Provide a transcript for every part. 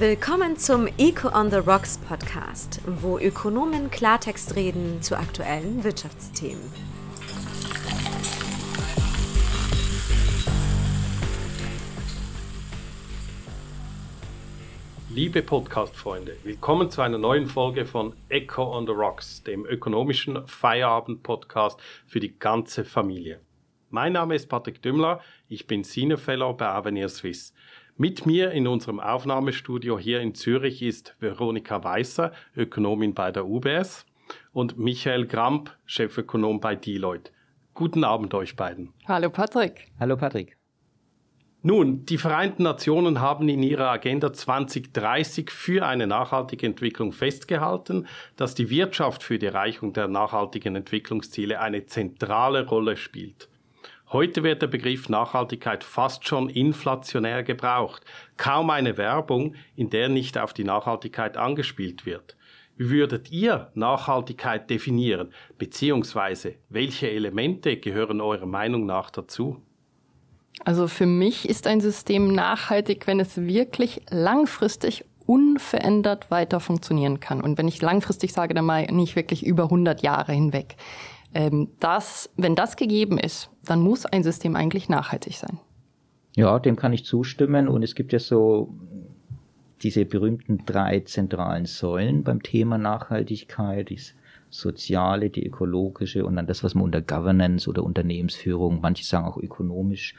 Willkommen zum Eco on the Rocks Podcast, wo Ökonomen Klartext reden zu aktuellen Wirtschaftsthemen. Liebe Podcast-Freunde, willkommen zu einer neuen Folge von Echo on the Rocks, dem ökonomischen Feierabend-Podcast für die ganze Familie. Mein Name ist Patrick Dümmler, ich bin Senior Fellow bei Avenir Swiss. Mit mir in unserem Aufnahmestudio hier in Zürich ist Veronika Weißer, Ökonomin bei der UBS, und Michael Gramp, Chefökonom bei Deloitte. Guten Abend euch beiden. Hallo Patrick. Hallo Patrick. Nun, die Vereinten Nationen haben in ihrer Agenda 2030 für eine nachhaltige Entwicklung festgehalten, dass die Wirtschaft für die Erreichung der nachhaltigen Entwicklungsziele eine zentrale Rolle spielt. Heute wird der Begriff Nachhaltigkeit fast schon inflationär gebraucht. Kaum eine Werbung, in der nicht auf die Nachhaltigkeit angespielt wird. Wie würdet ihr Nachhaltigkeit definieren? Beziehungsweise, welche Elemente gehören eurer Meinung nach dazu? Also für mich ist ein System nachhaltig, wenn es wirklich langfristig unverändert weiter funktionieren kann. Und wenn ich langfristig sage, dann meine ich wirklich über 100 Jahre hinweg. Ähm, das, wenn das gegeben ist, dann muss ein System eigentlich nachhaltig sein. Ja, dem kann ich zustimmen. Und es gibt ja so diese berühmten drei zentralen Säulen beim Thema Nachhaltigkeit, die soziale, die ökologische und dann das, was man unter Governance oder Unternehmensführung, manche sagen auch ökonomisch,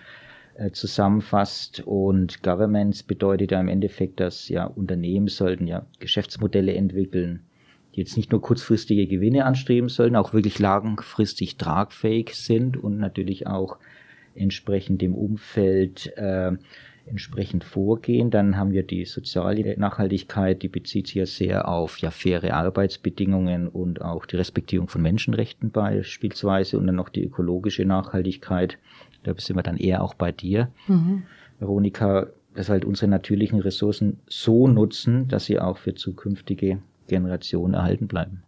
äh, zusammenfasst. Und Governance bedeutet ja im Endeffekt, dass ja Unternehmen sollten ja Geschäftsmodelle entwickeln, die jetzt nicht nur kurzfristige Gewinne anstreben sollen, auch wirklich langfristig tragfähig sind und natürlich auch entsprechend dem Umfeld äh, entsprechend vorgehen. Dann haben wir die soziale Nachhaltigkeit, die bezieht sich ja sehr auf ja faire Arbeitsbedingungen und auch die Respektierung von Menschenrechten beispielsweise und dann noch die ökologische Nachhaltigkeit. Da sind wir dann eher auch bei dir, mhm. Veronika, dass halt unsere natürlichen Ressourcen so nutzen, dass sie auch für zukünftige Generation erhalten bleiben.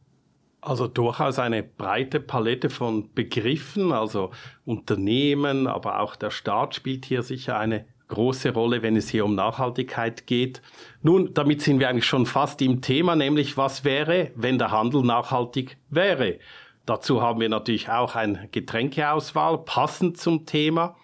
Also durchaus eine breite Palette von Begriffen, also Unternehmen, aber auch der Staat spielt hier sicher eine große Rolle, wenn es hier um Nachhaltigkeit geht. Nun, damit sind wir eigentlich schon fast im Thema, nämlich was wäre, wenn der Handel nachhaltig wäre. Dazu haben wir natürlich auch eine Getränkeauswahl, passend zum Thema.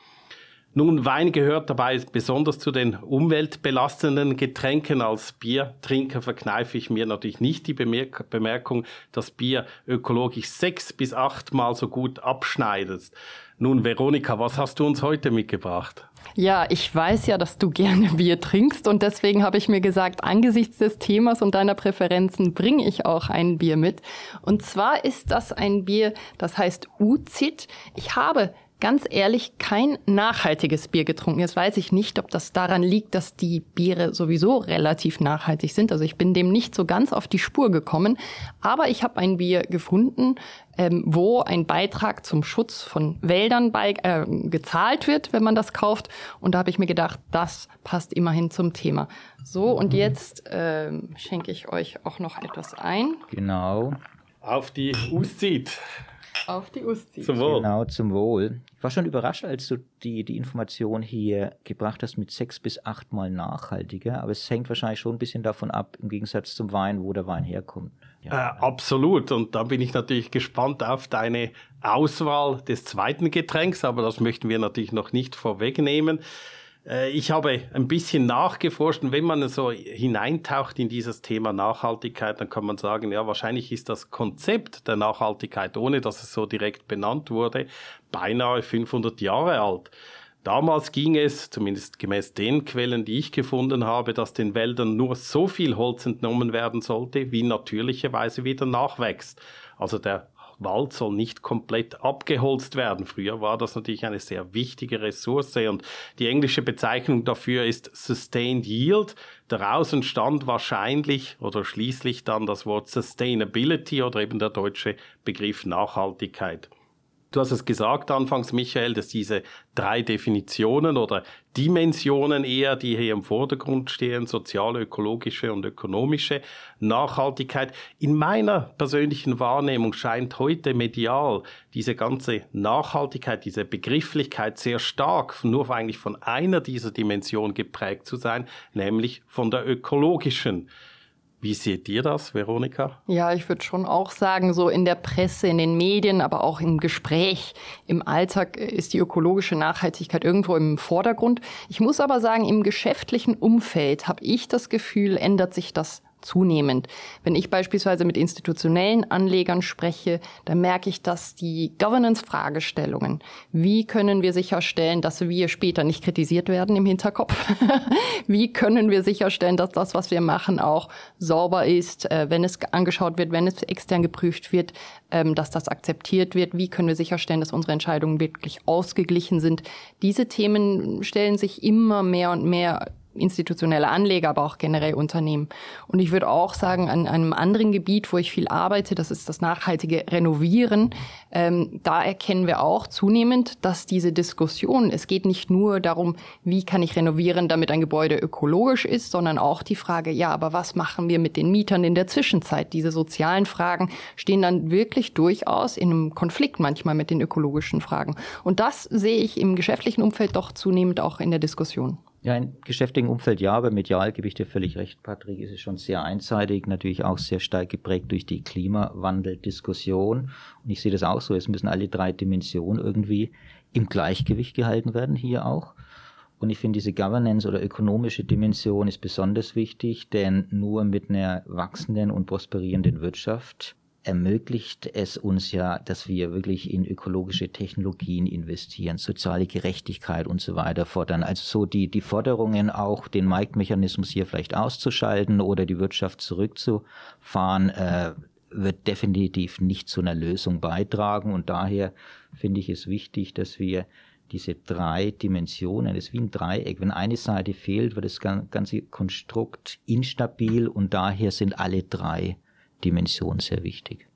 Nun, Wein gehört dabei besonders zu den umweltbelastenden Getränken. Als Biertrinker verkneife ich mir natürlich nicht die Bemerk Bemerkung, dass Bier ökologisch sechs bis achtmal so gut abschneidet. Nun, Veronika, was hast du uns heute mitgebracht? Ja, ich weiß ja, dass du gerne Bier trinkst und deswegen habe ich mir gesagt, angesichts des Themas und deiner Präferenzen bringe ich auch ein Bier mit. Und zwar ist das ein Bier, das heißt Uzit. Ich habe ganz ehrlich kein nachhaltiges Bier getrunken. Jetzt weiß ich nicht, ob das daran liegt, dass die Biere sowieso relativ nachhaltig sind. Also ich bin dem nicht so ganz auf die Spur gekommen. Aber ich habe ein Bier gefunden, ähm, wo ein Beitrag zum Schutz von Wäldern bei, äh, gezahlt wird, wenn man das kauft. Und da habe ich mir gedacht, das passt immerhin zum Thema. So, und mhm. jetzt äh, schenke ich euch auch noch etwas ein. Genau. Auf die Uszit. Auf die Usti. Zum Wohl. Genau, zum Wohl. Ich war schon überrascht, als du die, die Information hier gebracht hast mit sechs bis achtmal nachhaltiger, aber es hängt wahrscheinlich schon ein bisschen davon ab, im Gegensatz zum Wein, wo der Wein herkommt. Ja. Äh, absolut. Und da bin ich natürlich gespannt auf deine Auswahl des zweiten Getränks, aber das möchten wir natürlich noch nicht vorwegnehmen. Äh, ich habe ein bisschen nachgeforscht und wenn man so hineintaucht in dieses Thema Nachhaltigkeit, dann kann man sagen, ja, wahrscheinlich ist das Konzept der Nachhaltigkeit, ohne dass es so direkt benannt wurde, beinahe 500 Jahre alt. Damals ging es, zumindest gemäß den Quellen, die ich gefunden habe, dass den Wäldern nur so viel Holz entnommen werden sollte, wie natürlicherweise wieder nachwächst. Also der Wald soll nicht komplett abgeholzt werden. Früher war das natürlich eine sehr wichtige Ressource und die englische Bezeichnung dafür ist Sustained Yield. Daraus entstand wahrscheinlich oder schließlich dann das Wort Sustainability oder eben der deutsche Begriff Nachhaltigkeit. Du hast es gesagt anfangs, Michael, dass diese drei Definitionen oder Dimensionen eher, die hier im Vordergrund stehen, soziale, ökologische und ökonomische Nachhaltigkeit. In meiner persönlichen Wahrnehmung scheint heute medial diese ganze Nachhaltigkeit, diese Begrifflichkeit sehr stark nur eigentlich von einer dieser Dimensionen geprägt zu sein, nämlich von der ökologischen. Wie seht ihr das, Veronika? Ja, ich würde schon auch sagen, so in der Presse, in den Medien, aber auch im Gespräch, im Alltag ist die ökologische Nachhaltigkeit irgendwo im Vordergrund. Ich muss aber sagen, im geschäftlichen Umfeld habe ich das Gefühl, ändert sich das zunehmend. Wenn ich beispielsweise mit institutionellen Anlegern spreche, dann merke ich, dass die Governance-Fragestellungen, wie können wir sicherstellen, dass wir später nicht kritisiert werden im Hinterkopf? wie können wir sicherstellen, dass das, was wir machen, auch sauber ist, äh, wenn es angeschaut wird, wenn es extern geprüft wird, ähm, dass das akzeptiert wird? Wie können wir sicherstellen, dass unsere Entscheidungen wirklich ausgeglichen sind? Diese Themen stellen sich immer mehr und mehr institutionelle Anleger, aber auch generell Unternehmen. Und ich würde auch sagen, an einem anderen Gebiet, wo ich viel arbeite, das ist das nachhaltige Renovieren, ähm, da erkennen wir auch zunehmend, dass diese Diskussion, es geht nicht nur darum, wie kann ich renovieren, damit ein Gebäude ökologisch ist, sondern auch die Frage, ja, aber was machen wir mit den Mietern in der Zwischenzeit? Diese sozialen Fragen stehen dann wirklich durchaus in einem Konflikt manchmal mit den ökologischen Fragen. Und das sehe ich im geschäftlichen Umfeld doch zunehmend auch in der Diskussion. Ja, im geschäftlichen Umfeld ja, aber medial gebe ich dir völlig recht, Patrick, ist es schon sehr einseitig, natürlich auch sehr stark geprägt durch die Klimawandeldiskussion. Und ich sehe das auch so, es müssen alle drei Dimensionen irgendwie im Gleichgewicht gehalten werden, hier auch. Und ich finde, diese Governance oder ökonomische Dimension ist besonders wichtig, denn nur mit einer wachsenden und prosperierenden Wirtschaft ermöglicht es uns ja, dass wir wirklich in ökologische Technologien investieren, soziale Gerechtigkeit und so weiter fordern. Also so die, die Forderungen auch, den Marktmechanismus hier vielleicht auszuschalten oder die Wirtschaft zurückzufahren, äh, wird definitiv nicht zu einer Lösung beitragen. Und daher finde ich es wichtig, dass wir diese drei Dimensionen, das ist wie ein Dreieck. Wenn eine Seite fehlt, wird das ganze Konstrukt instabil und daher sind alle drei Dimension sehr wichtig.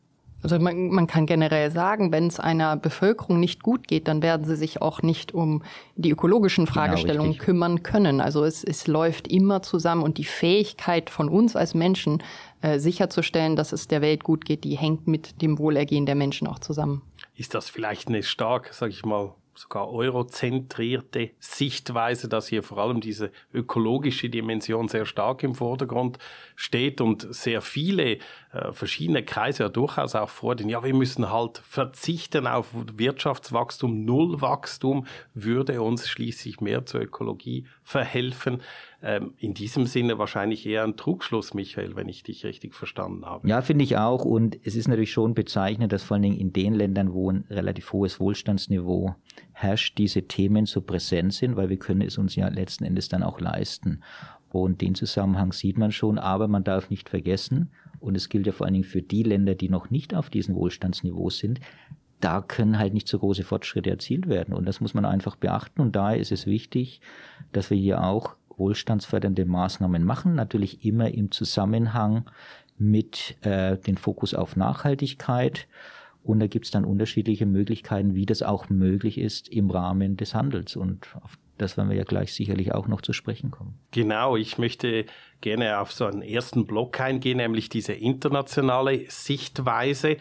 Also man, man kann generell sagen, wenn es einer Bevölkerung nicht gut geht, dann werden sie sich auch nicht um die ökologischen genau, Fragestellungen genau, kümmern können. Also es, es läuft immer zusammen und die Fähigkeit von uns als Menschen äh, sicherzustellen, dass es der Welt gut geht, die hängt mit dem Wohlergehen der Menschen auch zusammen. Ist das vielleicht eine stark, sage ich mal, sogar eurozentrierte Sichtweise, dass hier vor allem diese ökologische Dimension sehr stark im Vordergrund steht und sehr viele äh, verschiedene Kreise ja durchaus auch fordern, ja, wir müssen halt verzichten auf Wirtschaftswachstum, Nullwachstum würde uns schließlich mehr zur Ökologie verhelfen. Ähm, in diesem Sinne wahrscheinlich eher ein Trugschluss, Michael, wenn ich dich richtig verstanden habe. Ja, finde ich auch. Und es ist natürlich schon bezeichnend, dass vor allen Dingen in den Ländern, wo ein relativ hohes Wohlstandsniveau herrscht, diese Themen so präsent sind, weil wir können es uns ja letzten Endes dann auch leisten. Und den Zusammenhang sieht man schon, aber man darf nicht vergessen, und es gilt ja vor allen Dingen für die Länder, die noch nicht auf diesem Wohlstandsniveau sind, da können halt nicht so große Fortschritte erzielt werden. Und das muss man einfach beachten. Und daher ist es wichtig, dass wir hier auch wohlstandsfördernde Maßnahmen machen, natürlich immer im Zusammenhang mit äh, dem Fokus auf Nachhaltigkeit. Und da gibt es dann unterschiedliche Möglichkeiten, wie das auch möglich ist im Rahmen des Handels. Und auf das werden wir ja gleich sicherlich auch noch zu sprechen kommen. Genau, ich möchte gerne auf so einen ersten Block eingehen, nämlich diese internationale Sichtweise.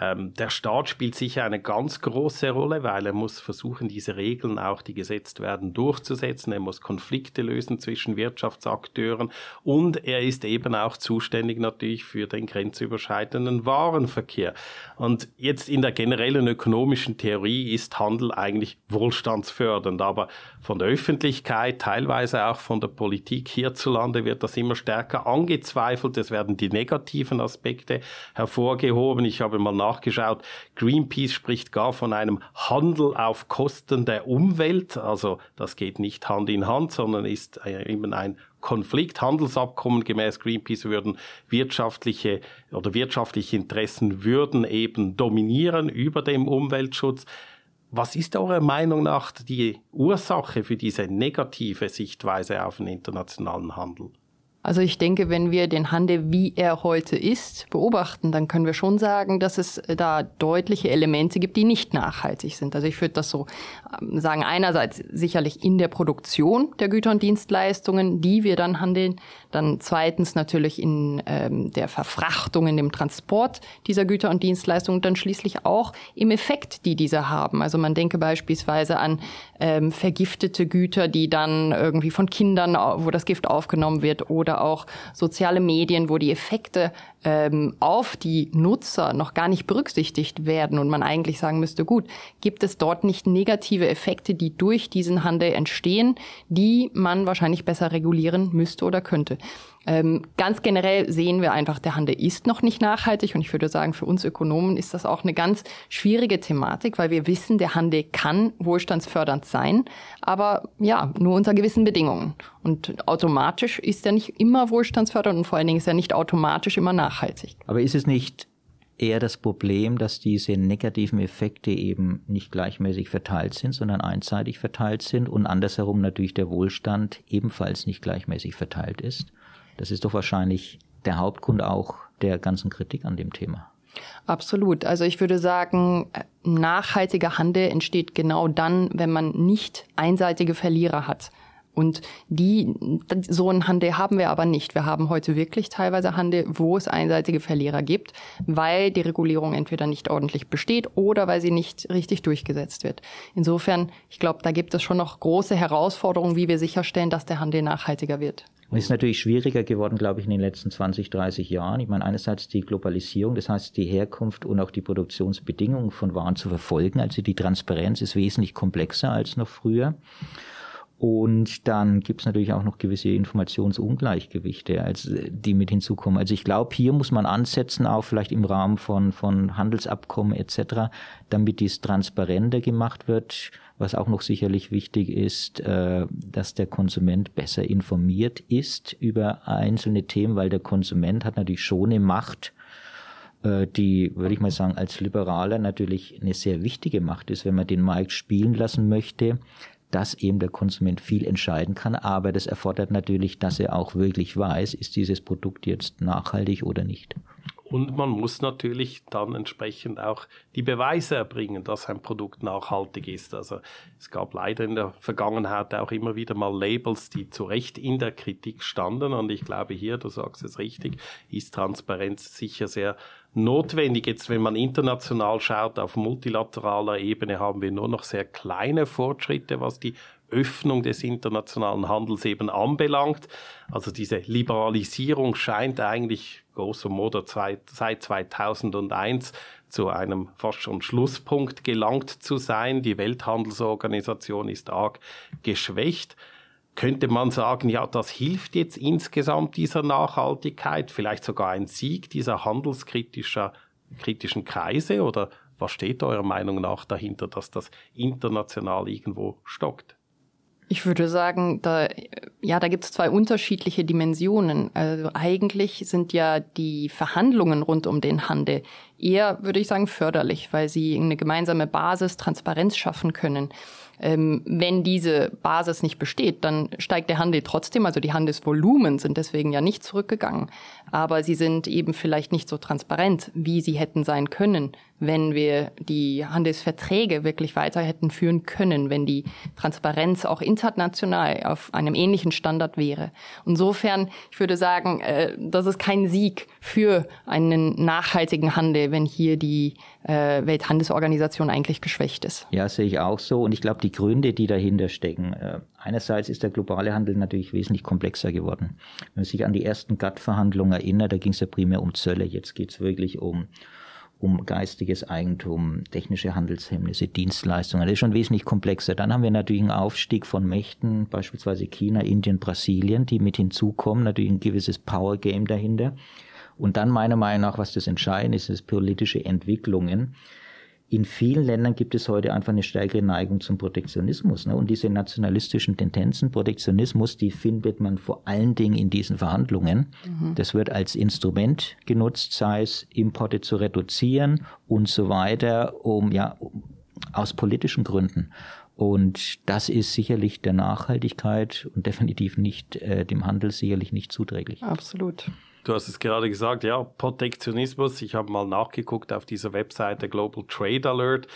Ähm, der Staat spielt sicher eine ganz große Rolle, weil er muss versuchen, diese Regeln auch, die gesetzt werden, durchzusetzen. Er muss Konflikte lösen zwischen Wirtschaftsakteuren und er ist eben auch zuständig natürlich für den grenzüberschreitenden Warenverkehr. Und jetzt in der generellen ökonomischen Theorie ist Handel eigentlich wohlstandsfördernd, aber von der Öffentlichkeit, teilweise auch von der Politik hierzulande wird das immer stärker angezweifelt. Es werden die negativen Aspekte hervorgehoben. Ich habe mal nachgeschaut. Greenpeace spricht gar von einem Handel auf Kosten der Umwelt. Also das geht nicht Hand in Hand, sondern ist äh, eben ein Konflikt, Handelsabkommen gemäß Greenpeace würden wirtschaftliche oder wirtschaftliche Interessen würden eben dominieren über dem Umweltschutz. Was ist eurer Meinung nach die Ursache für diese negative Sichtweise auf den internationalen Handel? Also ich denke, wenn wir den Handel, wie er heute ist, beobachten, dann können wir schon sagen, dass es da deutliche Elemente gibt, die nicht nachhaltig sind. Also ich würde das so ähm, sagen, einerseits sicherlich in der Produktion der Güter und Dienstleistungen, die wir dann handeln, dann zweitens natürlich in ähm, der Verfrachtung, in dem Transport dieser Güter und Dienstleistungen und dann schließlich auch im Effekt, die diese haben. Also man denke beispielsweise an ähm, vergiftete Güter, die dann irgendwie von Kindern, wo das Gift aufgenommen wird oder oder auch soziale Medien, wo die Effekte ähm, auf die Nutzer noch gar nicht berücksichtigt werden und man eigentlich sagen müsste, gut, gibt es dort nicht negative Effekte, die durch diesen Handel entstehen, die man wahrscheinlich besser regulieren müsste oder könnte. Ähm, ganz generell sehen wir einfach, der Handel ist noch nicht nachhaltig und ich würde sagen, für uns Ökonomen ist das auch eine ganz schwierige Thematik, weil wir wissen, der Handel kann wohlstandsfördernd sein, aber ja, nur unter gewissen Bedingungen. Und automatisch ist er nicht immer wohlstandsfördernd und vor allen Dingen ist er nicht automatisch immer nachhaltig. Aber ist es nicht eher das Problem, dass diese negativen Effekte eben nicht gleichmäßig verteilt sind, sondern einseitig verteilt sind und andersherum natürlich der Wohlstand ebenfalls nicht gleichmäßig verteilt ist? Das ist doch wahrscheinlich der Hauptgrund auch der ganzen Kritik an dem Thema. Absolut. Also ich würde sagen, nachhaltiger Handel entsteht genau dann, wenn man nicht einseitige Verlierer hat. Und die, so einen Handel haben wir aber nicht. Wir haben heute wirklich teilweise Handel, wo es einseitige Verlierer gibt, weil die Regulierung entweder nicht ordentlich besteht oder weil sie nicht richtig durchgesetzt wird. Insofern, ich glaube, da gibt es schon noch große Herausforderungen, wie wir sicherstellen, dass der Handel nachhaltiger wird. Und es ist natürlich schwieriger geworden, glaube ich, in den letzten 20, 30 Jahren. Ich meine, einerseits die Globalisierung, das heißt die Herkunft und auch die Produktionsbedingungen von Waren zu verfolgen. Also die Transparenz ist wesentlich komplexer als noch früher. Und dann gibt es natürlich auch noch gewisse Informationsungleichgewichte, als, die mit hinzukommen. Also ich glaube, hier muss man ansetzen, auch vielleicht im Rahmen von, von Handelsabkommen etc., damit dies transparenter gemacht wird. Was auch noch sicherlich wichtig ist, äh, dass der Konsument besser informiert ist über einzelne Themen, weil der Konsument hat natürlich schon eine Macht, äh, die, würde ich mal sagen, als Liberaler natürlich eine sehr wichtige Macht ist, wenn man den Markt spielen lassen möchte dass eben der Konsument viel entscheiden kann, aber das erfordert natürlich, dass er auch wirklich weiß, ist dieses Produkt jetzt nachhaltig oder nicht. Und man muss natürlich dann entsprechend auch die Beweise erbringen, dass ein Produkt nachhaltig ist. Also es gab leider in der Vergangenheit auch immer wieder mal Labels, die zu Recht in der Kritik standen. Und ich glaube hier, du sagst es richtig, ist Transparenz sicher sehr notwendig. Jetzt, wenn man international schaut, auf multilateraler Ebene haben wir nur noch sehr kleine Fortschritte, was die Öffnung des internationalen Handels eben anbelangt. Also diese Liberalisierung scheint eigentlich grosso modo seit 2001 zu einem fast schon Schlusspunkt gelangt zu sein. Die Welthandelsorganisation ist arg geschwächt könnte man sagen, ja, das hilft jetzt insgesamt dieser Nachhaltigkeit, vielleicht sogar ein Sieg dieser handelskritischen kritischen Kreise oder was steht eurer Meinung nach dahinter, dass das international irgendwo stockt? Ich würde sagen, da, ja, da gibt es zwei unterschiedliche Dimensionen. Also eigentlich sind ja die Verhandlungen rund um den Handel eher, würde ich sagen, förderlich, weil sie eine gemeinsame Basis, Transparenz schaffen können. Ähm, wenn diese Basis nicht besteht, dann steigt der Handel trotzdem. Also die Handelsvolumen sind deswegen ja nicht zurückgegangen. Aber sie sind eben vielleicht nicht so transparent, wie sie hätten sein können, wenn wir die Handelsverträge wirklich weiter hätten führen können, wenn die Transparenz auch international auf einem ähnlichen Standard wäre. Insofern, ich würde sagen, äh, das ist kein Sieg für einen nachhaltigen Handel, wenn hier die äh, Welthandelsorganisation eigentlich geschwächt ist. Ja, sehe ich auch so. Und ich glaube, die Gründe, die dahinter stecken, äh, einerseits ist der globale Handel natürlich wesentlich komplexer geworden. Wenn man sich an die ersten GATT-Verhandlungen erinnert, da ging es ja primär um Zölle. Jetzt geht es wirklich um um geistiges Eigentum, technische Handelshemmnisse, Dienstleistungen. Das ist schon wesentlich komplexer. Dann haben wir natürlich einen Aufstieg von Mächten, beispielsweise China, Indien, Brasilien, die mit hinzukommen, natürlich ein gewisses Power Game dahinter. Und dann meiner Meinung nach, was das Entscheidende ist, ist politische Entwicklungen. In vielen Ländern gibt es heute einfach eine stärkere Neigung zum Protektionismus. Ne? Und diese nationalistischen Tendenzen, Protektionismus, die findet man vor allen Dingen in diesen Verhandlungen. Mhm. Das wird als Instrument genutzt, sei es Importe zu reduzieren und so weiter, um ja aus politischen Gründen. Und das ist sicherlich der Nachhaltigkeit und definitiv nicht äh, dem Handel sicherlich nicht zuträglich. Absolut. Du hast es gerade gesagt, ja, Protektionismus. Ich habe mal nachgeguckt auf dieser Webseite Global Trade Alert.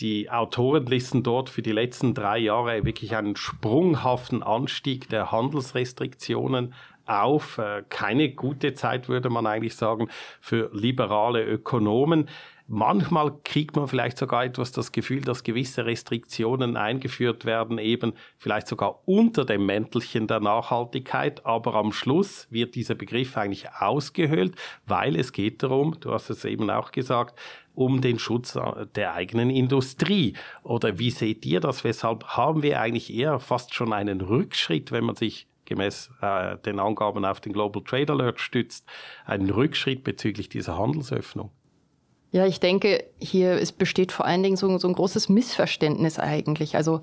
Die Autoren listen dort für die letzten drei Jahre wirklich einen sprunghaften Anstieg der Handelsrestriktionen auf. Äh, keine gute Zeit, würde man eigentlich sagen, für liberale Ökonomen. Manchmal kriegt man vielleicht sogar etwas das Gefühl, dass gewisse Restriktionen eingeführt werden, eben vielleicht sogar unter dem Mäntelchen der Nachhaltigkeit. Aber am Schluss wird dieser Begriff eigentlich ausgehöhlt, weil es geht darum, du hast es eben auch gesagt, um den Schutz der eigenen Industrie. Oder wie seht ihr das? Weshalb haben wir eigentlich eher fast schon einen Rückschritt, wenn man sich gemäß äh, den Angaben auf den Global Trade Alert stützt, einen Rückschritt bezüglich dieser Handelsöffnung? Ja, ich denke, hier es besteht vor allen Dingen so, so ein großes Missverständnis eigentlich. Also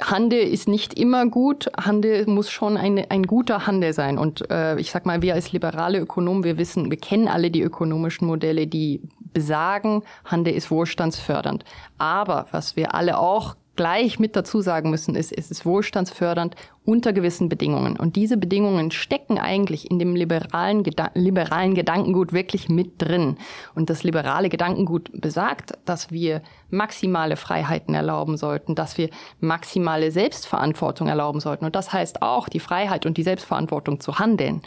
Handel ist nicht immer gut. Handel muss schon ein, ein guter Handel sein. Und äh, ich sag mal, wir als liberale Ökonomen, wir wissen, wir kennen alle die ökonomischen Modelle, die besagen, Handel ist wohlstandsfördernd. Aber was wir alle auch gleich mit dazu sagen müssen, ist, es ist wohlstandsfördernd unter gewissen Bedingungen. Und diese Bedingungen stecken eigentlich in dem liberalen, Geda liberalen Gedankengut wirklich mit drin. Und das liberale Gedankengut besagt, dass wir maximale Freiheiten erlauben sollten, dass wir maximale Selbstverantwortung erlauben sollten. Und das heißt auch die Freiheit und die Selbstverantwortung zu handeln.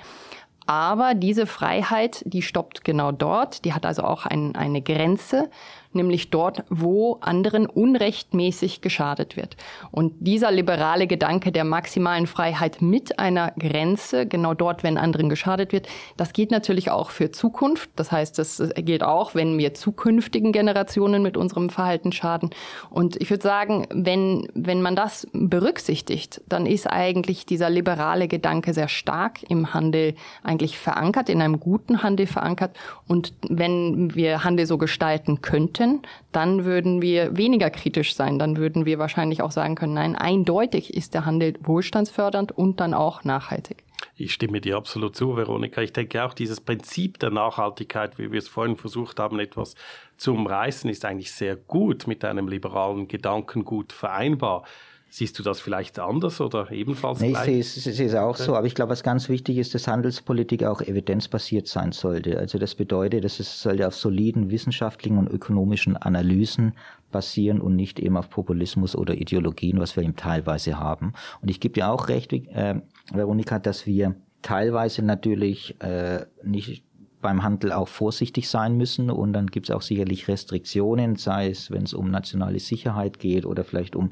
Aber diese Freiheit, die stoppt genau dort. Die hat also auch ein, eine Grenze nämlich dort, wo anderen unrechtmäßig geschadet wird. Und dieser liberale Gedanke der maximalen Freiheit mit einer Grenze, genau dort, wenn anderen geschadet wird, das geht natürlich auch für Zukunft. Das heißt, das gilt auch, wenn wir zukünftigen Generationen mit unserem Verhalten schaden. Und ich würde sagen, wenn, wenn man das berücksichtigt, dann ist eigentlich dieser liberale Gedanke sehr stark im Handel eigentlich verankert, in einem guten Handel verankert. Und wenn wir Handel so gestalten könnten, können, dann würden wir weniger kritisch sein. Dann würden wir wahrscheinlich auch sagen können, nein, eindeutig ist der Handel wohlstandsfördernd und dann auch nachhaltig. Ich stimme dir absolut zu, Veronika. Ich denke auch, dieses Prinzip der Nachhaltigkeit, wie wir es vorhin versucht haben, etwas zu umreißen, ist eigentlich sehr gut mit einem liberalen Gedankengut vereinbar. Siehst du das vielleicht anders oder ebenfalls nee, gleich? Ich sehe, es auch so, aber ich glaube, was ganz wichtig ist, dass Handelspolitik auch evidenzbasiert sein sollte. Also das bedeutet, dass es sollte auf soliden wissenschaftlichen und ökonomischen Analysen basieren und nicht eben auf Populismus oder Ideologien, was wir eben teilweise haben. Und ich gebe dir auch recht, äh, Veronika, dass wir teilweise natürlich äh, nicht beim Handel auch vorsichtig sein müssen und dann gibt es auch sicherlich Restriktionen, sei es, wenn es um nationale Sicherheit geht oder vielleicht um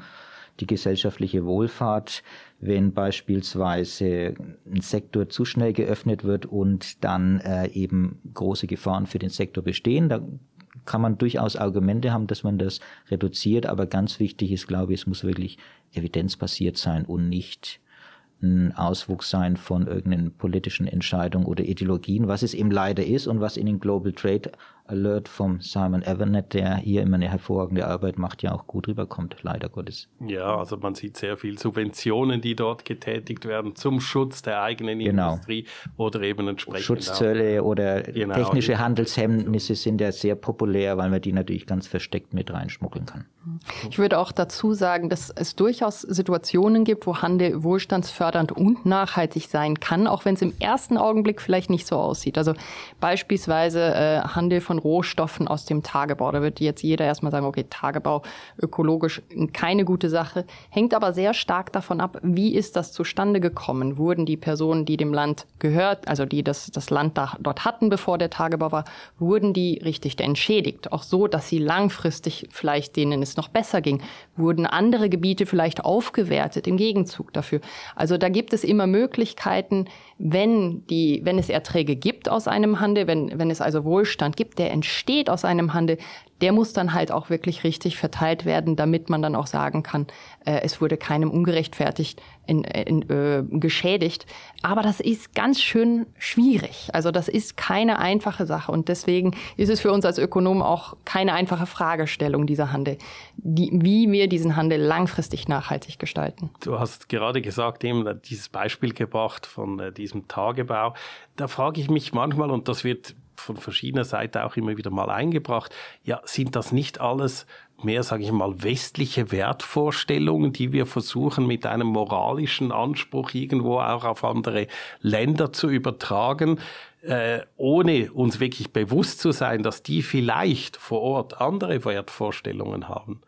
die gesellschaftliche Wohlfahrt, wenn beispielsweise ein Sektor zu schnell geöffnet wird und dann äh, eben große Gefahren für den Sektor bestehen. Da kann man durchaus Argumente haben, dass man das reduziert, aber ganz wichtig ist, glaube ich, es muss wirklich evidenzbasiert sein und nicht ein Auswuchs sein von irgendeinen politischen Entscheidungen oder Ideologien, was es eben leider ist und was in den Global Trade Alert vom Simon Evernet, der hier immer eine hervorragende Arbeit macht, ja auch gut rüberkommt, leider Gottes. Ja, also man sieht sehr viel Subventionen, die dort getätigt werden zum Schutz der eigenen genau. Industrie oder eben entsprechend. Schutzzölle auch. oder genau. technische Handelshemmnisse sind ja sehr populär, weil man die natürlich ganz versteckt mit reinschmuggeln kann. Ich würde auch dazu sagen, dass es durchaus Situationen gibt, wo Handel wohlstandsfördernd und nachhaltig sein kann, auch wenn es im ersten Augenblick vielleicht nicht so aussieht. Also beispielsweise äh, Handel von Rohstoffen aus dem Tagebau. Da wird jetzt jeder erstmal sagen, okay, Tagebau ökologisch keine gute Sache, hängt aber sehr stark davon ab, wie ist das zustande gekommen? Wurden die Personen, die dem Land gehört, also die das, das Land da, dort hatten, bevor der Tagebau war, wurden die richtig entschädigt? Auch so, dass sie langfristig vielleicht denen es noch besser ging? Wurden andere Gebiete vielleicht aufgewertet im Gegenzug dafür? Also da gibt es immer Möglichkeiten, wenn die, wenn es Erträge gibt aus einem Handel, wenn, wenn es also Wohlstand gibt, der entsteht aus einem Handel, der muss dann halt auch wirklich richtig verteilt werden, damit man dann auch sagen kann, äh, es wurde keinem ungerechtfertigt in, in, äh, geschädigt. Aber das ist ganz schön schwierig. Also das ist keine einfache Sache und deswegen ist es für uns als Ökonomen auch keine einfache Fragestellung, dieser Handel, die, wie wir diesen Handel langfristig nachhaltig gestalten. Du hast gerade gesagt, eben dieses Beispiel gebracht von äh, diesem Tagebau. Da frage ich mich manchmal, und das wird von verschiedener Seite auch immer wieder mal eingebracht. Ja, sind das nicht alles mehr, sage ich mal, westliche Wertvorstellungen, die wir versuchen mit einem moralischen Anspruch irgendwo auch auf andere Länder zu übertragen, äh, ohne uns wirklich bewusst zu sein, dass die vielleicht vor Ort andere Wertvorstellungen haben.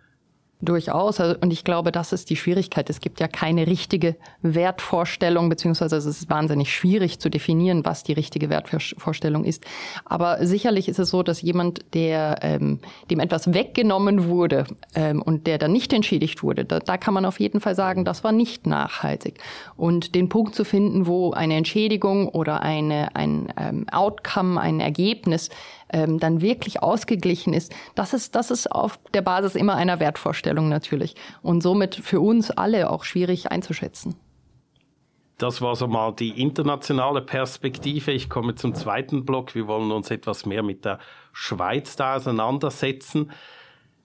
Durchaus. Also, und ich glaube, das ist die Schwierigkeit. Es gibt ja keine richtige Wertvorstellung, beziehungsweise es ist wahnsinnig schwierig zu definieren, was die richtige Wertvorstellung ist. Aber sicherlich ist es so, dass jemand, der ähm, dem etwas weggenommen wurde ähm, und der dann nicht entschädigt wurde, da, da kann man auf jeden Fall sagen, das war nicht nachhaltig. Und den Punkt zu finden, wo eine Entschädigung oder eine, ein ähm, Outcome, ein Ergebnis ähm, dann wirklich ausgeglichen ist, das ist, das ist auf der Basis immer einer Wertvorstellung natürlich und somit für uns alle auch schwierig einzuschätzen. Das war so mal die internationale Perspektive. Ich komme zum zweiten Block. Wir wollen uns etwas mehr mit der Schweiz da auseinandersetzen.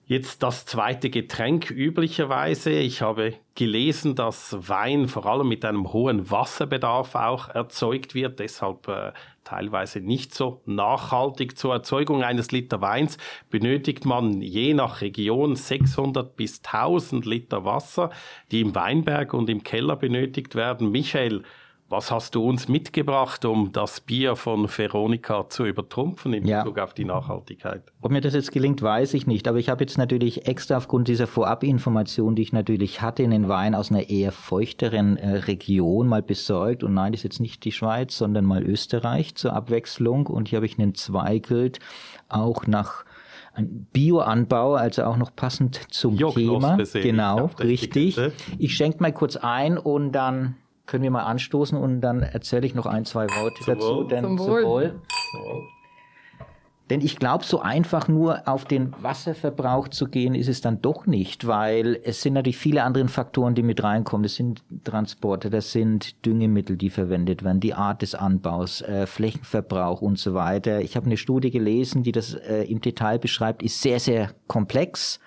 Jetzt das zweite Getränk üblicherweise. Ich habe gelesen, dass Wein vor allem mit einem hohen Wasserbedarf auch erzeugt wird. Deshalb äh, teilweise nicht so nachhaltig. Zur Erzeugung eines Liter Weins benötigt man je nach Region 600 bis 1000 Liter Wasser, die im Weinberg und im Keller benötigt werden. Michael, was hast du uns mitgebracht, um das Bier von Veronika zu übertrumpfen in ja. Bezug auf die Nachhaltigkeit? Ob mir das jetzt gelingt, weiß ich nicht. Aber ich habe jetzt natürlich extra aufgrund dieser Vorabinformation, die ich natürlich hatte, in den Wein aus einer eher feuchteren äh, Region mal besorgt. Und nein, das ist jetzt nicht die Schweiz, sondern mal Österreich zur Abwechslung. Und hier habe ich einen Zweigelt auch nach ein Bioanbau, also auch noch passend zum Thema. Genau, richtig. Ich schenke mal kurz ein und dann können wir mal anstoßen und dann erzähle ich noch ein, zwei Worte zum dazu. Wohl. Denn, zum Wohl. Wohl. Denn ich glaube, so einfach nur auf den Wasserverbrauch zu gehen, ist es dann doch nicht, weil es sind natürlich viele andere Faktoren, die mit reinkommen. Das sind Transporte, das sind Düngemittel, die verwendet werden, die Art des Anbaus, äh, Flächenverbrauch und so weiter. Ich habe eine Studie gelesen, die das äh, im Detail beschreibt, ist sehr, sehr komplex.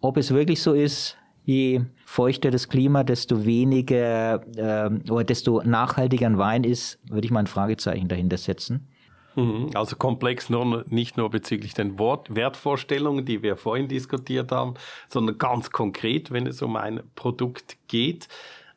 Ob es wirklich so ist, je feuchter das Klima, desto weniger äh, oder desto nachhaltiger ein Wein ist, würde ich mal ein Fragezeichen dahinter setzen. Mhm. Also komplex nur, nicht nur bezüglich den Wort, Wertvorstellungen, die wir vorhin diskutiert haben, sondern ganz konkret, wenn es um ein Produkt geht.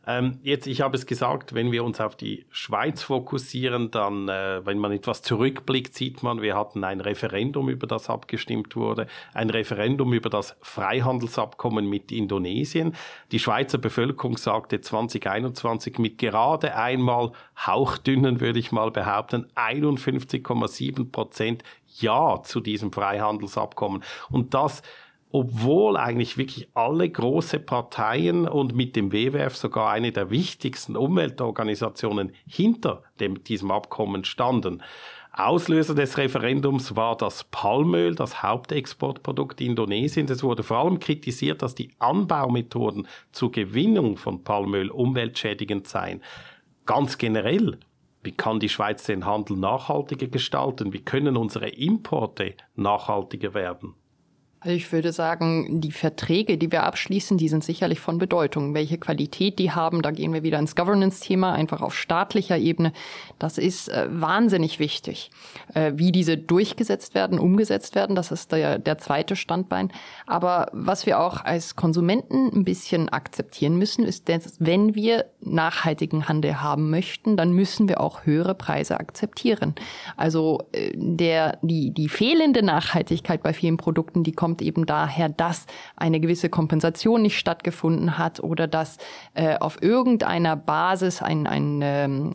Ähm, jetzt, ich habe es gesagt, wenn wir uns auf die Schweiz fokussieren, dann, äh, wenn man etwas zurückblickt, sieht man, wir hatten ein Referendum, über das abgestimmt wurde, ein Referendum über das Freihandelsabkommen mit Indonesien. Die Schweizer Bevölkerung sagte 2021 mit gerade einmal hauchdünnen, würde ich mal behaupten, 51,7 Prozent Ja zu diesem Freihandelsabkommen. Und das obwohl eigentlich wirklich alle große Parteien und mit dem WWF sogar eine der wichtigsten Umweltorganisationen hinter dem, diesem Abkommen standen. Auslöser des Referendums war das Palmöl, das Hauptexportprodukt Indonesiens. Es wurde vor allem kritisiert, dass die Anbaumethoden zur Gewinnung von Palmöl umweltschädigend seien. Ganz generell wie kann die Schweiz den Handel nachhaltiger gestalten? Wie können unsere Importe nachhaltiger werden? Also ich würde sagen, die Verträge, die wir abschließen, die sind sicherlich von Bedeutung. Welche Qualität die haben, da gehen wir wieder ins Governance-Thema, einfach auf staatlicher Ebene. Das ist äh, wahnsinnig wichtig. Äh, wie diese durchgesetzt werden, umgesetzt werden, das ist der, der zweite Standbein. Aber was wir auch als Konsumenten ein bisschen akzeptieren müssen, ist, dass wenn wir nachhaltigen Handel haben möchten, dann müssen wir auch höhere Preise akzeptieren. Also äh, der, die, die fehlende Nachhaltigkeit bei vielen Produkten, die kommt kommt eben daher, dass eine gewisse Kompensation nicht stattgefunden hat oder dass äh, auf irgendeiner Basis ein, ein ähm,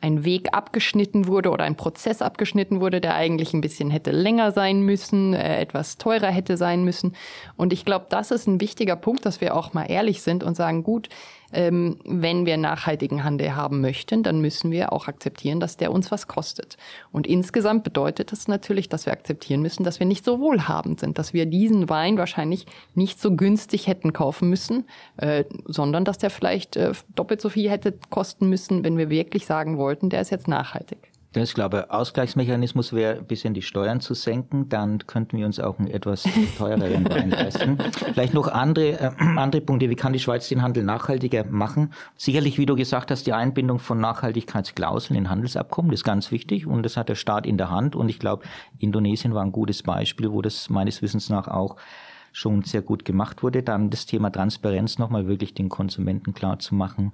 ein Weg abgeschnitten wurde oder ein Prozess abgeschnitten wurde, der eigentlich ein bisschen hätte länger sein müssen, äh, etwas teurer hätte sein müssen. Und ich glaube, das ist ein wichtiger Punkt, dass wir auch mal ehrlich sind und sagen, gut, ähm, wenn wir nachhaltigen Handel haben möchten, dann müssen wir auch akzeptieren, dass der uns was kostet. Und insgesamt bedeutet das natürlich, dass wir akzeptieren müssen, dass wir nicht so wohlhabend sind, dass wir diesen Wein wahrscheinlich nicht so günstig hätten kaufen müssen, äh, sondern dass der vielleicht äh, doppelt so viel hätte kosten müssen, wenn wir wirklich sagen wollten, der ist jetzt nachhaltig. Ich glaube, Ausgleichsmechanismus wäre ein bisschen die Steuern zu senken, dann könnten wir uns auch einen etwas teureren Wein leisten. Vielleicht noch andere, äh, andere Punkte, wie kann die Schweiz den Handel nachhaltiger machen? Sicherlich, wie du gesagt hast, die Einbindung von Nachhaltigkeitsklauseln in Handelsabkommen, das ist ganz wichtig und das hat der Staat in der Hand und ich glaube, Indonesien war ein gutes Beispiel, wo das meines Wissens nach auch schon sehr gut gemacht wurde. Dann das Thema Transparenz nochmal wirklich den Konsumenten klar zu machen,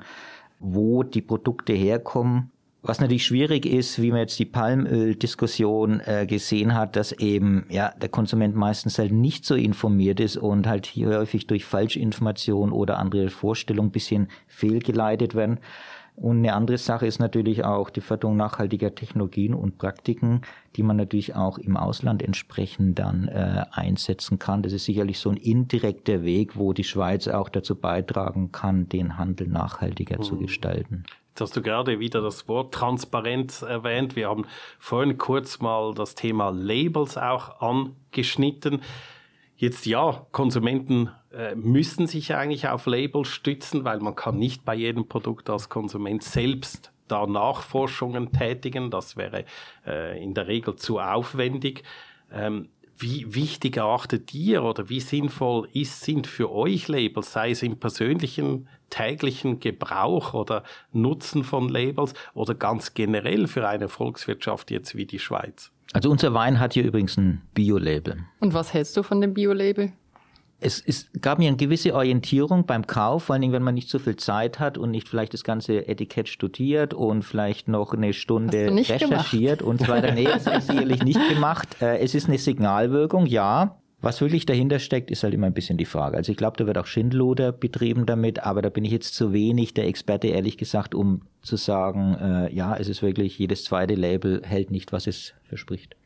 wo die Produkte herkommen. Was natürlich schwierig ist, wie man jetzt die Palmöl-Diskussion äh, gesehen hat, dass eben ja der Konsument meistens halt nicht so informiert ist und halt hier häufig durch Falschinformation oder andere Vorstellungen bisschen fehlgeleitet werden. Und eine andere Sache ist natürlich auch die Förderung nachhaltiger Technologien und Praktiken, die man natürlich auch im Ausland entsprechend dann äh, einsetzen kann. Das ist sicherlich so ein indirekter Weg, wo die Schweiz auch dazu beitragen kann, den Handel nachhaltiger mhm. zu gestalten. Jetzt hast du gerade wieder das Wort Transparenz erwähnt. Wir haben vorhin kurz mal das Thema Labels auch angeschnitten. Jetzt ja, Konsumenten äh, müssen sich eigentlich auf Labels stützen, weil man kann nicht bei jedem Produkt als Konsument selbst da Nachforschungen tätigen. Das wäre äh, in der Regel zu aufwendig. Ähm, wie wichtig erachtet ihr oder wie sinnvoll ist, sind für euch Labels, sei es im persönlichen täglichen Gebrauch oder Nutzen von Labels oder ganz generell für eine Volkswirtschaft jetzt wie die Schweiz? Also unser Wein hat hier übrigens ein Bio-Label. Und was hältst du von dem Bio-Label? Es, es gab mir eine gewisse Orientierung beim Kauf, vor allen Dingen, wenn man nicht so viel Zeit hat und nicht vielleicht das ganze Etikett studiert und vielleicht noch eine Stunde recherchiert gemacht? und so weiter. Nee, das ist sicherlich nicht gemacht. Äh, es ist eine Signalwirkung, ja. Was wirklich dahinter steckt, ist halt immer ein bisschen die Frage. Also ich glaube, da wird auch Schindluder betrieben damit, aber da bin ich jetzt zu wenig der Experte, ehrlich gesagt, um zu sagen, äh, ja, es ist wirklich, jedes zweite Label hält nicht, was es verspricht.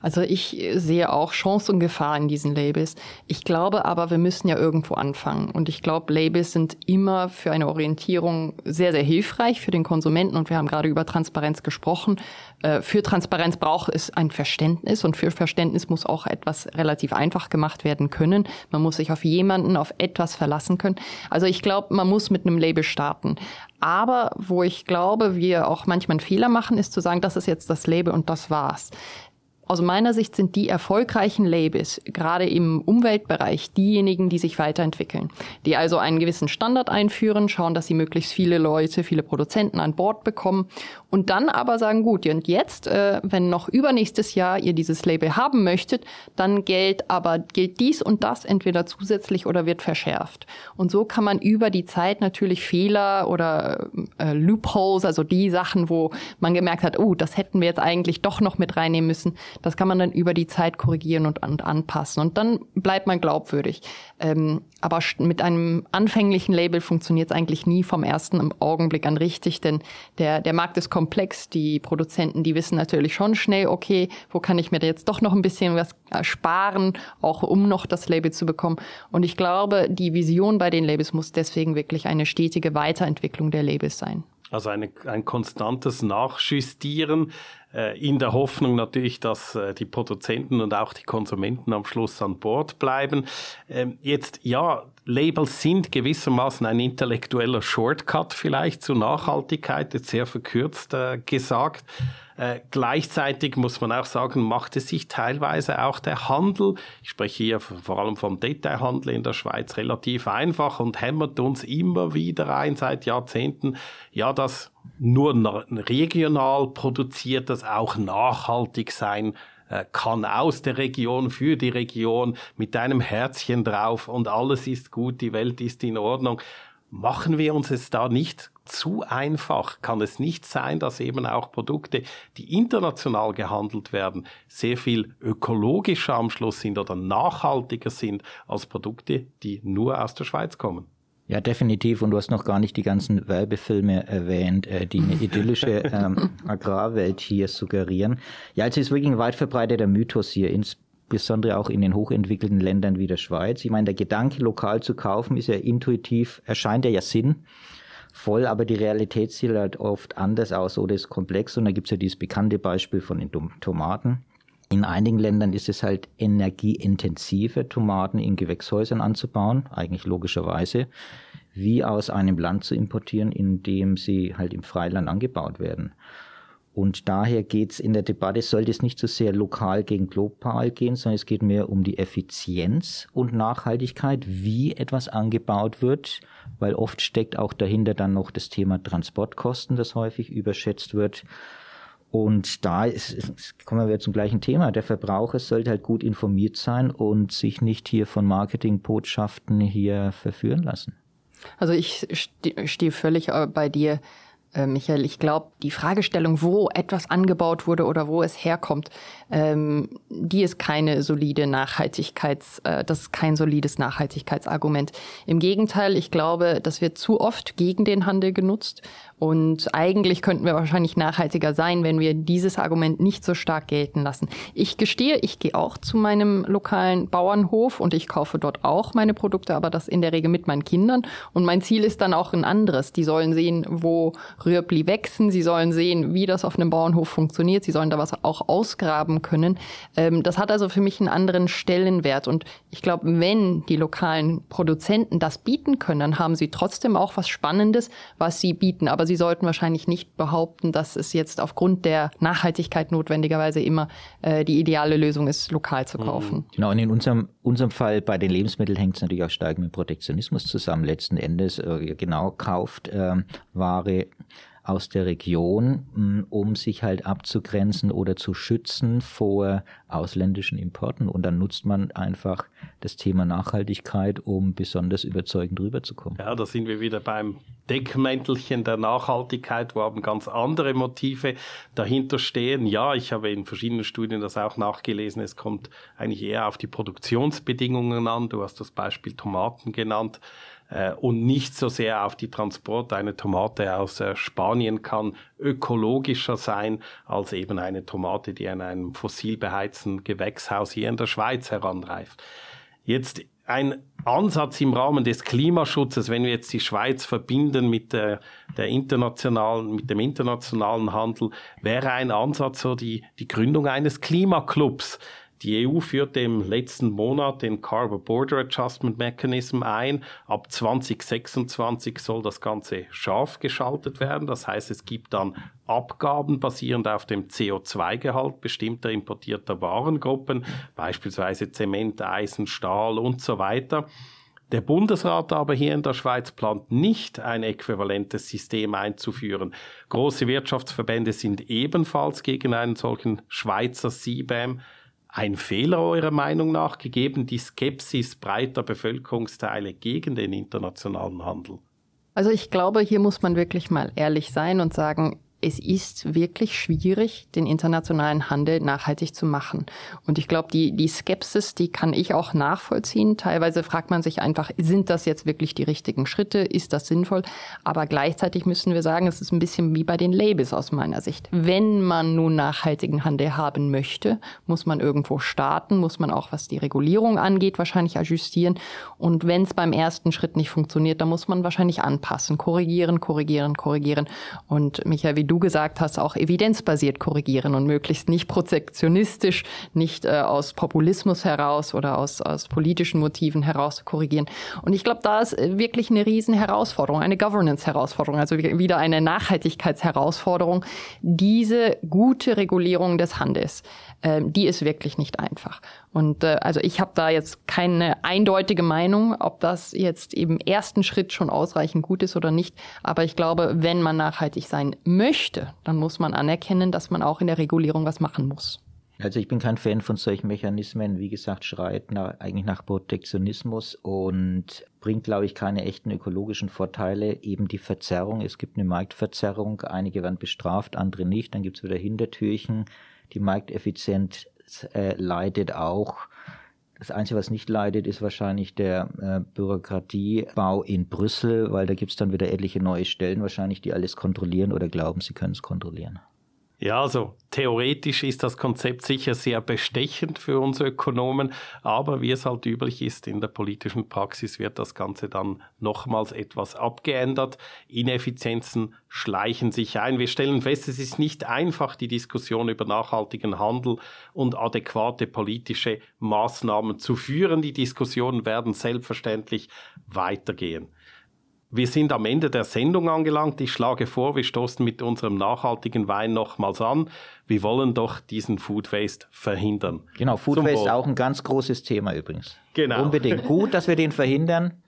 Also ich sehe auch Chance und Gefahr in diesen Labels. Ich glaube aber, wir müssen ja irgendwo anfangen. Und ich glaube, Labels sind immer für eine Orientierung sehr, sehr hilfreich für den Konsumenten. Und wir haben gerade über Transparenz gesprochen. Äh, für Transparenz braucht es ein Verständnis und für Verständnis muss auch etwas relativ einfach gemacht werden können. Man muss sich auf jemanden, auf etwas verlassen können. Also ich glaube, man muss mit einem Label starten. Aber wo ich glaube, wir auch manchmal einen Fehler machen, ist zu sagen, das ist jetzt das Label und das war's. Aus meiner Sicht sind die erfolgreichen Labels gerade im Umweltbereich diejenigen, die sich weiterentwickeln, die also einen gewissen Standard einführen, schauen, dass sie möglichst viele Leute, viele Produzenten an Bord bekommen und dann aber sagen, gut, und jetzt, äh, wenn noch übernächstes Jahr ihr dieses Label haben möchtet, dann gilt aber gilt dies und das entweder zusätzlich oder wird verschärft. Und so kann man über die Zeit natürlich Fehler oder äh, Loopholes, also die Sachen, wo man gemerkt hat, oh, das hätten wir jetzt eigentlich doch noch mit reinnehmen müssen, das kann man dann über die Zeit korrigieren und, und anpassen. Und dann bleibt man glaubwürdig. Ähm, aber mit einem anfänglichen Label funktioniert es eigentlich nie vom ersten Augenblick an richtig, denn der, der Markt ist komplex. Die Produzenten, die wissen natürlich schon schnell, okay, wo kann ich mir da jetzt doch noch ein bisschen was sparen, auch um noch das Label zu bekommen. Und ich glaube, die Vision bei den Labels muss deswegen wirklich eine stetige Weiterentwicklung der Labels sein. Also eine, ein konstantes Nachjustieren äh, in der Hoffnung natürlich, dass äh, die Produzenten und auch die Konsumenten am Schluss an Bord bleiben. Ähm, jetzt, ja, Labels sind gewissermaßen ein intellektueller Shortcut vielleicht zur Nachhaltigkeit, jetzt sehr verkürzt äh, gesagt. Äh, gleichzeitig muss man auch sagen, macht es sich teilweise auch der Handel, ich spreche hier vor allem vom Detailhandel in der Schweiz, relativ einfach und hämmert uns immer wieder ein seit Jahrzehnten, ja, dass nur regional produziert, das auch nachhaltig sein kann aus der Region für die Region mit deinem Herzchen drauf und alles ist gut, die Welt ist in Ordnung. Machen wir uns es da nicht zu einfach. Kann es nicht sein, dass eben auch Produkte, die international gehandelt werden, sehr viel ökologischer am Schluss sind oder nachhaltiger sind als Produkte, die nur aus der Schweiz kommen? Ja, definitiv. Und du hast noch gar nicht die ganzen Werbefilme erwähnt, äh, die eine idyllische ähm, Agrarwelt hier suggerieren. Ja, also es ist wirklich ein weit verbreiteter Mythos hier, insbesondere auch in den hochentwickelten Ländern wie der Schweiz. Ich meine, der Gedanke, lokal zu kaufen, ist ja intuitiv, erscheint ja, ja Sinn voll, aber die Realität sieht halt oft anders aus oder ist komplex. Und da gibt es ja dieses bekannte Beispiel von den Tomaten. In einigen Ländern ist es halt energieintensiver, Tomaten in Gewächshäusern anzubauen, eigentlich logischerweise, wie aus einem Land zu importieren, in dem sie halt im Freiland angebaut werden. Und daher geht es in der Debatte, sollte es nicht so sehr lokal gegen global gehen, sondern es geht mehr um die Effizienz und Nachhaltigkeit, wie etwas angebaut wird, weil oft steckt auch dahinter dann noch das Thema Transportkosten, das häufig überschätzt wird. Und da ist, kommen wir zum gleichen Thema. Der Verbraucher sollte halt gut informiert sein und sich nicht hier von Marketingbotschaften hier verführen lassen. Also ich stehe völlig äh, bei dir. Äh, Michael, ich glaube, die Fragestellung, wo etwas angebaut wurde oder wo es herkommt, ähm, die ist keine solide Nachhaltigkeits, äh, das ist kein solides Nachhaltigkeitsargument. Im Gegenteil, ich glaube, das wird zu oft gegen den Handel genutzt und eigentlich könnten wir wahrscheinlich nachhaltiger sein, wenn wir dieses Argument nicht so stark gelten lassen. Ich gestehe, ich gehe auch zu meinem lokalen Bauernhof und ich kaufe dort auch meine Produkte, aber das in der Regel mit meinen Kindern. Und mein Ziel ist dann auch ein anderes. Die sollen sehen, wo Rürbli wachsen. Sie sollen sehen, wie das auf einem Bauernhof funktioniert. Sie sollen da was auch ausgraben können. Ähm, das hat also für mich einen anderen Stellenwert. Und ich glaube, wenn die lokalen Produzenten das bieten können, dann haben sie trotzdem auch was Spannendes, was sie bieten. Aber sie sollten wahrscheinlich nicht behaupten, dass es jetzt aufgrund der Nachhaltigkeit notwendigerweise immer äh, die ideale Lösung ist, lokal zu kaufen. Mhm. Genau, und in unserem, unserem Fall bei den Lebensmitteln hängt es natürlich auch stark mit Protektionismus zusammen. Letzten Endes, äh, genau, kauft äh, Ware aus der Region, hm, um sich halt abzugrenzen oder zu schützen vor ausländischen Importen. Und dann nutzt man einfach das Thema Nachhaltigkeit, um besonders überzeugend rüberzukommen. Ja, da sind wir wieder beim Deckmäntelchen der Nachhaltigkeit, wo haben ganz andere Motive dahinter stehen. Ja, ich habe in verschiedenen Studien das auch nachgelesen. Es kommt eigentlich eher auf die Produktionsbedingungen an. Du hast das Beispiel Tomaten genannt und nicht so sehr auf die Transport. Eine Tomate aus äh, Spanien kann ökologischer sein als eben eine Tomate, die an einem fossil beheizten Gewächshaus hier in der Schweiz heranreift. Jetzt ein Ansatz im Rahmen des Klimaschutzes, wenn wir jetzt die Schweiz verbinden mit der, der internationalen, mit dem internationalen Handel, wäre ein Ansatz so die, die Gründung eines Klimaclubs. Die EU führte im letzten Monat den Carbon Border Adjustment Mechanism ein. Ab 2026 soll das Ganze scharf geschaltet werden. Das heißt, es gibt dann Abgaben basierend auf dem CO2-Gehalt bestimmter importierter Warengruppen, beispielsweise Zement, Eisen, Stahl und so weiter. Der Bundesrat aber hier in der Schweiz plant nicht ein äquivalentes System einzuführen. Große Wirtschaftsverbände sind ebenfalls gegen einen solchen Schweizer CBAM ein Fehler eurer Meinung nach gegeben, die Skepsis breiter Bevölkerungsteile gegen den internationalen Handel? Also ich glaube, hier muss man wirklich mal ehrlich sein und sagen, es ist wirklich schwierig, den internationalen Handel nachhaltig zu machen. Und ich glaube, die, die Skepsis, die kann ich auch nachvollziehen. Teilweise fragt man sich einfach, sind das jetzt wirklich die richtigen Schritte? Ist das sinnvoll? Aber gleichzeitig müssen wir sagen, es ist ein bisschen wie bei den Labels aus meiner Sicht. Wenn man nun nachhaltigen Handel haben möchte, muss man irgendwo starten, muss man auch, was die Regulierung angeht, wahrscheinlich ajustieren. Und wenn es beim ersten Schritt nicht funktioniert, dann muss man wahrscheinlich anpassen, korrigieren, korrigieren, korrigieren. Und Michael, wie du gesagt hast, auch evidenzbasiert korrigieren und möglichst nicht protektionistisch, nicht äh, aus Populismus heraus oder aus, aus politischen Motiven heraus korrigieren. Und ich glaube, da ist äh, wirklich eine riesen Herausforderung, eine Governance-Herausforderung, also wieder eine Nachhaltigkeitsherausforderung, diese gute Regulierung des Handels ähm, die ist wirklich nicht einfach. Und äh, also ich habe da jetzt keine eindeutige Meinung, ob das jetzt im ersten Schritt schon ausreichend gut ist oder nicht. Aber ich glaube, wenn man nachhaltig sein möchte, dann muss man anerkennen, dass man auch in der Regulierung was machen muss. Also ich bin kein Fan von solchen Mechanismen. Wie gesagt, schreit nach, eigentlich nach Protektionismus und bringt, glaube ich, keine echten ökologischen Vorteile. Eben die Verzerrung. Es gibt eine Marktverzerrung. Einige werden bestraft, andere nicht. Dann gibt es wieder Hintertürchen. Die Markteffizienz äh, leidet auch. Das Einzige, was nicht leidet, ist wahrscheinlich der äh, Bürokratiebau in Brüssel, weil da gibt es dann wieder etliche neue Stellen wahrscheinlich, die alles kontrollieren oder glauben, sie können es kontrollieren. Ja, also theoretisch ist das Konzept sicher sehr bestechend für uns Ökonomen, aber wie es halt üblich ist in der politischen Praxis, wird das Ganze dann nochmals etwas abgeändert. Ineffizienzen schleichen sich ein. Wir stellen fest, es ist nicht einfach, die Diskussion über nachhaltigen Handel und adäquate politische Maßnahmen zu führen. Die Diskussionen werden selbstverständlich weitergehen. Wir sind am Ende der Sendung angelangt. Ich schlage vor, wir stoßen mit unserem nachhaltigen Wein nochmals an. Wir wollen doch diesen Food Waste verhindern. Genau, Food Zum Waste ist auch ein ganz großes Thema übrigens. Genau. Unbedingt gut, dass wir den verhindern.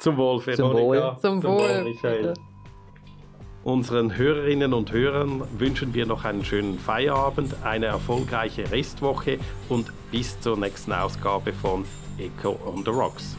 Zum Wohl, Veronika. Zum Wohl. Zum Wohl, Michael. Unseren Hörerinnen und Hörern wünschen wir noch einen schönen Feierabend, eine erfolgreiche Restwoche und bis zur nächsten Ausgabe von Echo on the Rocks.